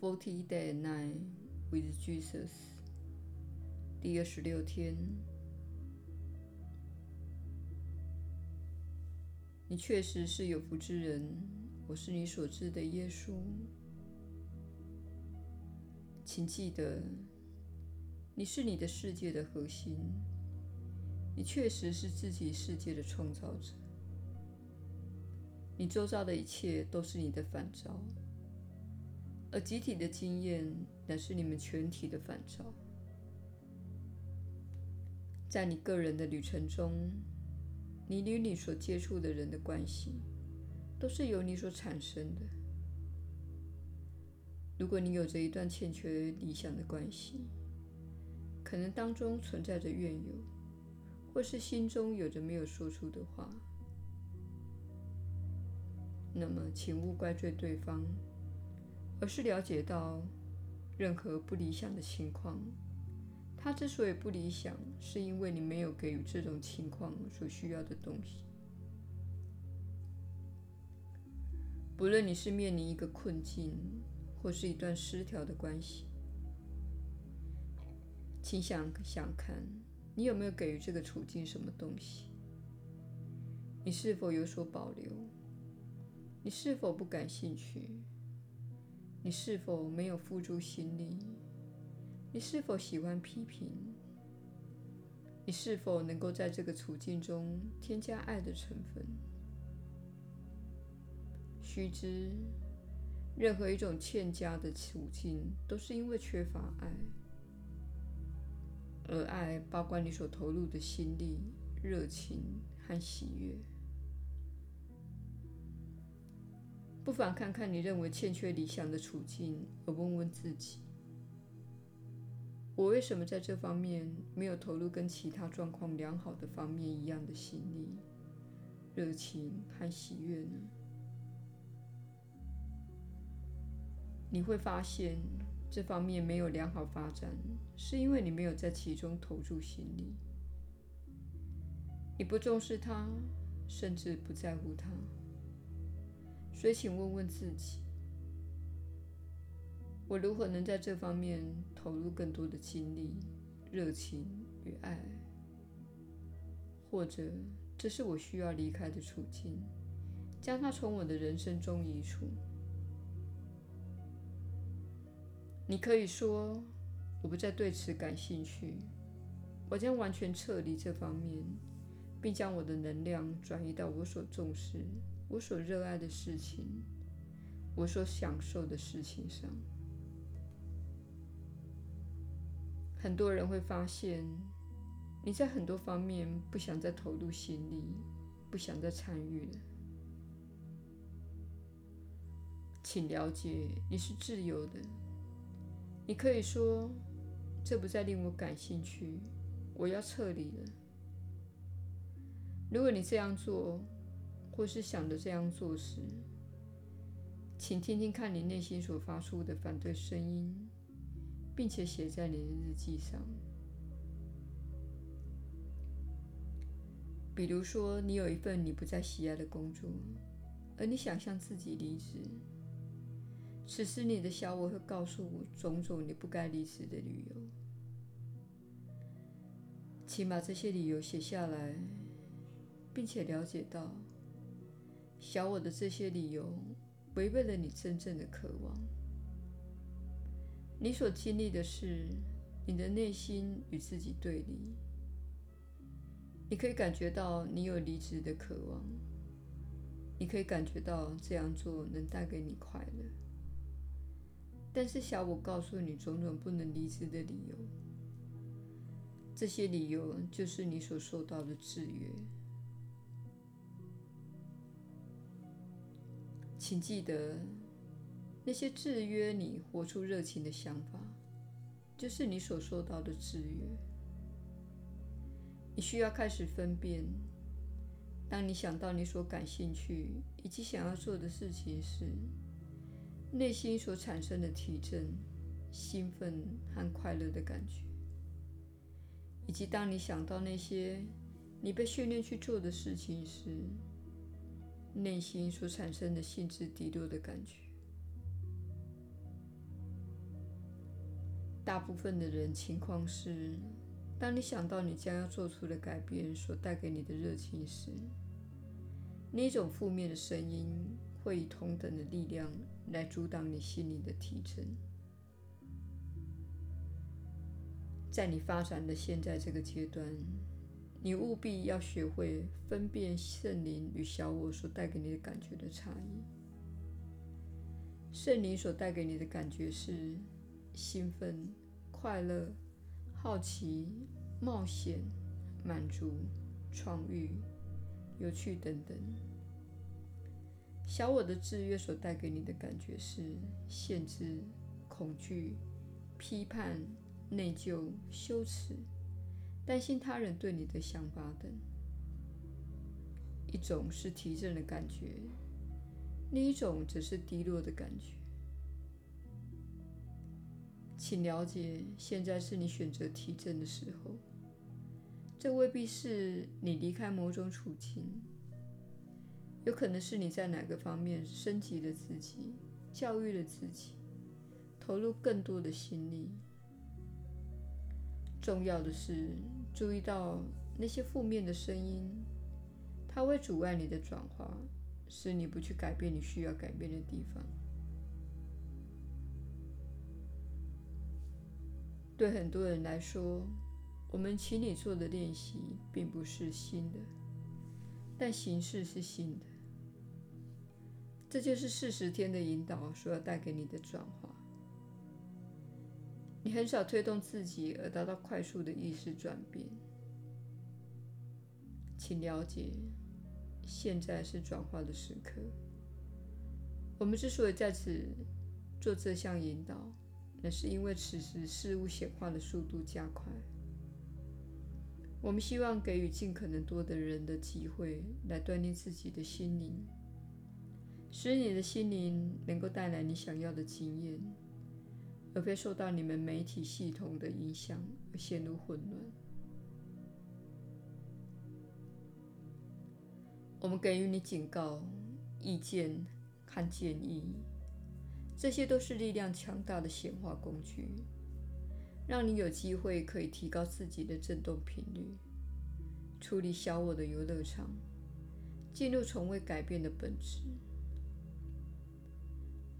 Forty Day and Night with Jesus，第二十六天。你确实是有福之人，我是你所知的耶稣。请记得，你是你的世界的核心。你确实是自己世界的创造者。你周遭的一切都是你的反照。而集体的经验乃是你们全体的反照。在你个人的旅程中，你与你所接触的人的关系，都是由你所产生的。如果你有着一段欠缺理想的关系，可能当中存在着怨尤，或是心中有着没有说出的话，那么请勿怪罪对方。而是了解到，任何不理想的情况，它之所以不理想，是因为你没有给予这种情况所需要的东西。不论你是面临一个困境，或是一段失调的关系，请想想看，你有没有给予这个处境什么东西？你是否有所保留？你是否不感兴趣？你是否没有付诸心力？你是否喜欢批评？你是否能够在这个处境中添加爱的成分？须知，任何一种欠佳的处境都是因为缺乏爱，而爱包括你所投入的心力、热情和喜悦。不妨看看你认为欠缺理想的处境，而问问自己：我为什么在这方面没有投入跟其他状况良好的方面一样的心力、热情和喜悦呢？你会发现，这方面没有良好发展，是因为你没有在其中投注心力，你不重视它，甚至不在乎它。所以，请问问自己：我如何能在这方面投入更多的精力、热情与爱？或者，这是我需要离开的处境，将它从我的人生中移除？你可以说：“我不再对此感兴趣，我将完全撤离这方面，并将我的能量转移到我所重视。”我所热爱的事情，我所享受的事情上，很多人会发现你在很多方面不想再投入心力，不想再参与了。请了解，你是自由的。你可以说：“这不再令我感兴趣，我要撤离了。”如果你这样做，或是想着这样做时，请听听看你内心所发出的反对声音，并且写在你的日记上。比如说，你有一份你不再喜爱的工作，而你想象自己离职。此时，你的小我会告诉我种种你不该离职的理由。请把这些理由写下来，并且了解到。小我的这些理由违背了你真正的渴望。你所经历的是你的内心与自己对立。你可以感觉到你有离职的渴望，你可以感觉到这样做能带给你快乐。但是小我告诉你种种不能离职的理由，这些理由就是你所受到的制约。请记得，那些制约你活出热情的想法，就是你所受到的制约。你需要开始分辨：当你想到你所感兴趣以及想要做的事情时，内心所产生的提振、兴奋和快乐的感觉；以及当你想到那些你被训练去做的事情时，内心所产生的兴致低落的感觉，大部分的人情况是，当你想到你将要做出的改变所带给你的热情时，那种负面的声音会以同等的力量来阻挡你心灵的提升。在你发展的现在这个阶段，你务必要学会分辨圣灵与小我所带给你的感觉的差异。圣灵所带给你的感觉是兴奋、快乐、好奇、冒险、满足、创意、有趣等等。小我的制约所带给你的感觉是限制、恐惧、批判。内疚、羞耻、担心他人对你的想法等，一种是提振的感觉，另一种则是低落的感觉。请了解，现在是你选择提振的时候，这未必是你离开某种处境，有可能是你在哪个方面升级了自己，教育了自己，投入更多的心力。重要的是，注意到那些负面的声音，它会阻碍你的转化，使你不去改变你需要改变的地方。对很多人来说，我们请你做的练习并不是新的，但形式是新的。这就是四十天的引导所要带给你的转化。你很少推动自己而达到快速的意识转变，请了解，现在是转化的时刻。我们之所以在此做这项引导，那是因为此时事物显化的速度加快。我们希望给予尽可能多的人的机会来锻炼自己的心灵，使你的心灵能够带来你想要的经验。而非受到你们媒体系统的影响而陷入混乱。我们给予你警告、意见和建议，这些都是力量强大的显化工具，让你有机会可以提高自己的振动频率，处理小我的游乐场，进入从未改变的本质。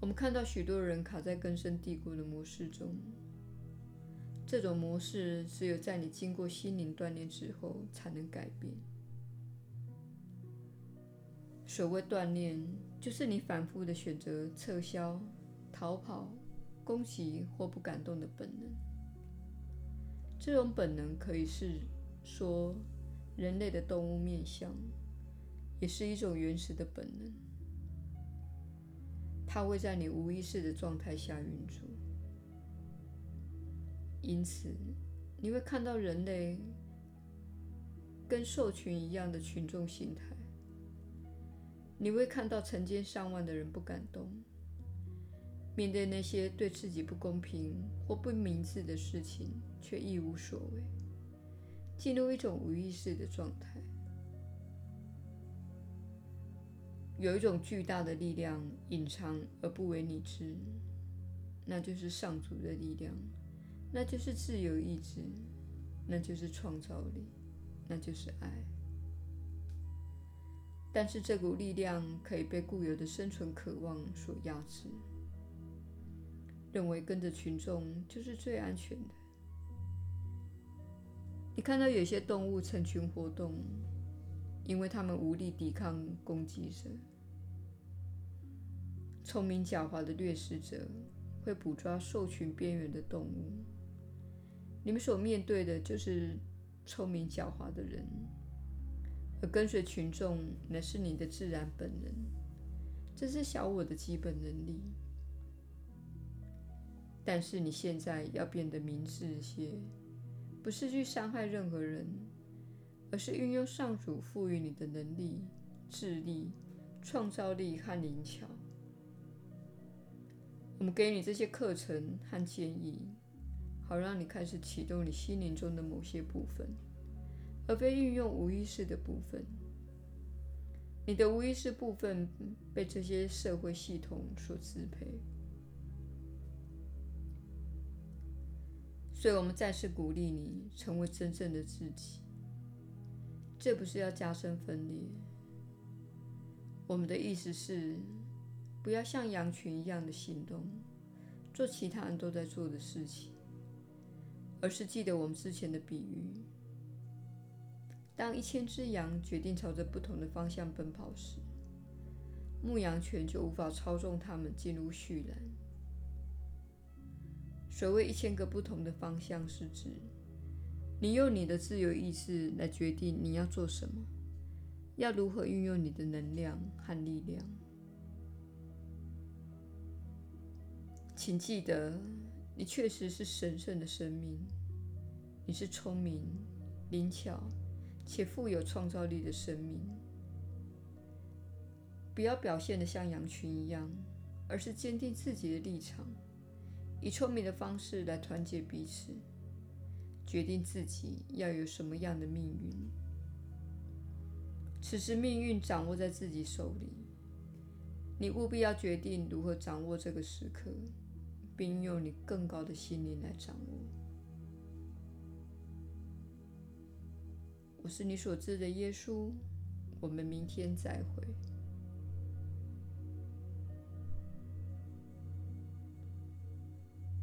我们看到许多人卡在根深蒂固的模式中，这种模式只有在你经过心灵锻炼之后才能改变。所谓锻炼，就是你反复的选择撤销、逃跑、攻击或不感动的本能。这种本能可以是说人类的动物面向，也是一种原始的本能。它会在你无意识的状态下运作，因此你会看到人类跟兽群一样的群众心态。你会看到成千上万的人不敢动，面对那些对自己不公平或不明智的事情却一无所为，进入一种无意识的状态。有一种巨大的力量隐藏而不为你知，那就是上主的力量，那就是自由意志，那就是创造力，那就是爱。但是这股力量可以被固有的生存渴望所压制，认为跟着群众就是最安全的。你看到有些动物成群活动。因为他们无力抵抗攻击者，聪明狡猾的掠食者会捕抓兽群边缘的动物。你们所面对的就是聪明狡猾的人，而跟随群众乃是你的自然本能，这是小我的基本能力。但是你现在要变得明智些，不是去伤害任何人。而是运用上主赋予你的能力、智力、创造力和灵巧。我们给你这些课程和建议，好让你开始启动你心灵中的某些部分，而非运用无意识的部分。你的无意识部分被这些社会系统所支配。所以，我们再次鼓励你成为真正的自己。这不是要加深分裂。我们的意思是，不要像羊群一样的行动，做其他人都在做的事情，而是记得我们之前的比喻：当一千只羊决定朝着不同的方向奔跑时，牧羊犬就无法操纵它们进入畜栏。所谓一千个不同的方向，是指你用你的自由意志来决定你要做什么。要如何运用你的能量和力量？请记得，你确实是神圣的生命，你是聪明、灵巧且富有创造力的生命。不要表现得像羊群一样，而是坚定自己的立场，以聪明的方式来团结彼此，决定自己要有什么样的命运。此时，命运掌握在自己手里，你务必要决定如何掌握这个时刻，并用你更高的心灵来掌握。我是你所知的耶稣，我们明天再会。